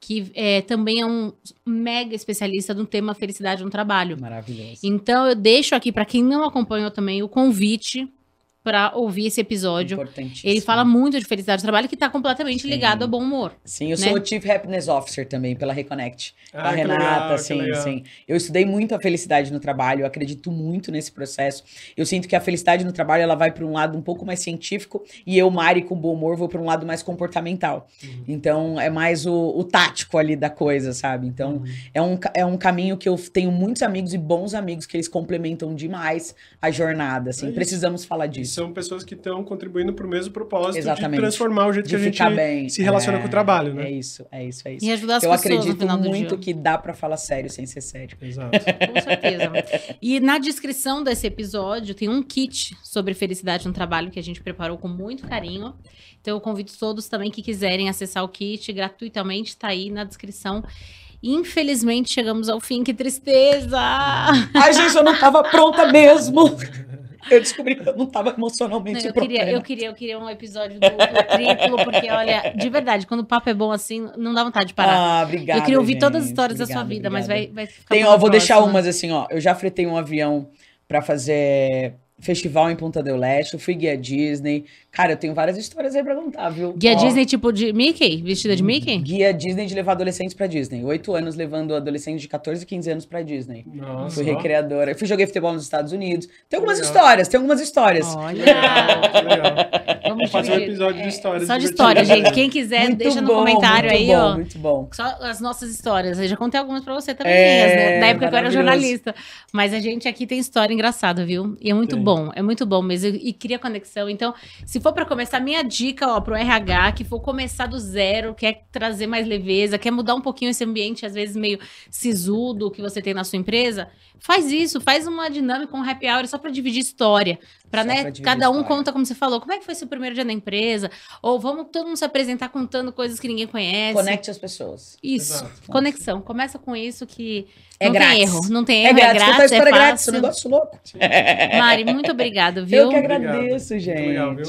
que é, também é um mega especialista no tema felicidade no trabalho. Maravilhoso. Então eu deixo aqui para quem não acompanhou também o convite para ouvir esse episódio. Ele fala muito de felicidade do trabalho, que está completamente sim. ligado ao bom humor. Sim, eu né? sou o Chief Happiness Officer também, pela Reconnect. Ah, a Renata, legal, sim, sim. Eu estudei muito a felicidade no trabalho, eu acredito muito nesse processo. Eu sinto que a felicidade no trabalho, ela vai para um lado um pouco mais científico, e eu, Mari, com bom humor, vou para um lado mais comportamental. Uhum. Então, é mais o, o, tático ali da coisa, sabe? Então, uhum. é, um, é um caminho que eu tenho muitos amigos e bons amigos que eles complementam demais a jornada, assim. É Precisamos falar disso são pessoas que estão contribuindo para o mesmo propósito Exatamente. de transformar o jeito de que a gente bem. se relaciona é, com o trabalho, né? É isso, é isso, é isso. E ajudar as Eu pessoas acredito muito que dá para falar sério sem ser sério. Exato. [LAUGHS] com certeza. E na descrição desse episódio tem um kit sobre felicidade no trabalho que a gente preparou com muito carinho. Então eu convido todos também que quiserem acessar o kit gratuitamente, está aí na descrição. Infelizmente chegamos ao fim, que tristeza! Ai, gente, eu não estava pronta mesmo. [LAUGHS] eu descobri que eu não estava emocionalmente não, eu queria, eu queria, eu queria um episódio duplo, triplo, porque, olha, de verdade, quando o papo é bom assim, não dá vontade de parar. Ah, obrigada. Eu queria ouvir gente, todas as histórias obrigada, da sua vida, obrigada. mas vai, vai ficar. Tem, ó, vou deixar umas assim, ó. Eu já fretei um avião para fazer festival em Ponta del Leste, eu fui guia Disney. Cara, eu tenho várias histórias aí pra contar, viu? Guia Ó, Disney tipo de Mickey? Vestida de Mickey? Guia Disney de levar adolescentes pra Disney. Oito anos levando adolescentes de 14 e 15 anos pra Disney. Nossa. Fui recreadora. Eu fui joguei futebol nos Estados Unidos. Tem algumas legal. histórias, tem algumas histórias. Olha! legal. Vamos fazer um episódio de histórias. É, só de história, gente. Quem quiser, muito deixa bom, no comentário aí, bom, ó. Muito bom. Só as nossas histórias. Eu já contei algumas pra você também, É, né? na época que eu era jornalista. Mas a gente aqui tem história engraçada, viu? E é muito Sim. bom, é muito bom mesmo. E cria conexão. Então, se for pra começar, minha dica, ó, pro RH, que for começar do zero, quer trazer mais leveza, quer mudar um pouquinho esse ambiente, às vezes meio sisudo que você tem na sua empresa, faz isso, faz uma dinâmica, um happy hour só pra dividir história. Pra, Só né, cada um história. conta, como você falou, como é que foi seu primeiro dia na empresa? Ou vamos todo mundo se apresentar contando coisas que ninguém conhece. Conecte as pessoas. Isso, Exato. conexão. Começa com isso que É não grátis. tem erro. Não tem É erro, é, grátis, contar grátis, é, história grátis, um fácil. negócio louco. Mari, muito obrigada, viu? Eu que Obrigado. agradeço, Muito gente. legal, viu?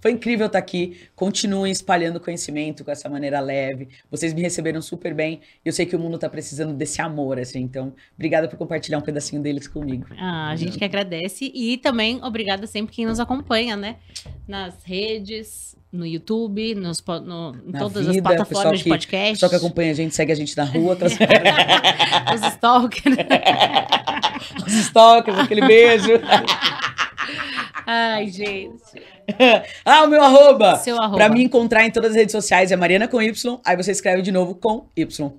Foi incrível estar aqui. Continuem espalhando conhecimento com essa maneira leve. Vocês me receberam super bem. Eu sei que o mundo tá precisando desse amor, assim. Então, obrigada por compartilhar um pedacinho deles comigo. Ah, a gente que agradece. E também obrigada sempre quem nos acompanha, né? Nas redes, no YouTube, nos, no, em Na todas vida, as plataformas que- de podcast. Pessoal que acompanha a gente, segue a gente na rua, outras... [LAUGHS] Os stalkers. [LAUGHS] os stalkers, aquele beijo. Ai, gente. [LAUGHS] ah, o meu arroba. Seu arroba. Pra me encontrar em todas as redes sociais é Mariana com Y. Aí você escreve de novo com Y.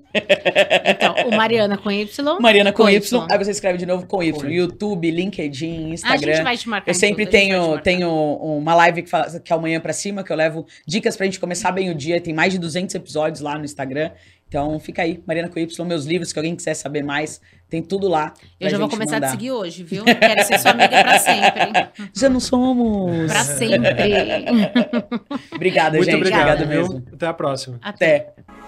Então, o Mariana com Y. [LAUGHS] Mariana com, Com y. Y. Aí você escreve de novo com Y. Y. YouTube, LinkedIn, A Instagram. gente vai te marcar. Eu em sempre tudo, a tenho, tenho uma live que, fala, que é o Manhã Pra Cima, que eu levo dicas pra gente começar bem o dia. Tem mais de 200 episódios lá no Instagram. Então fica aí, Mariana com Y, meus livros, que alguém quiser saber mais, tem tudo lá. Eu já vou começar a mandar. te seguir hoje, viu? Quero ser sua amiga pra sempre. [LAUGHS] Já não somos. Pra sempre. [LAUGHS] Obrigada, Muito gente. Obrigada viu? mesmo. Até a próxima. Até. Até.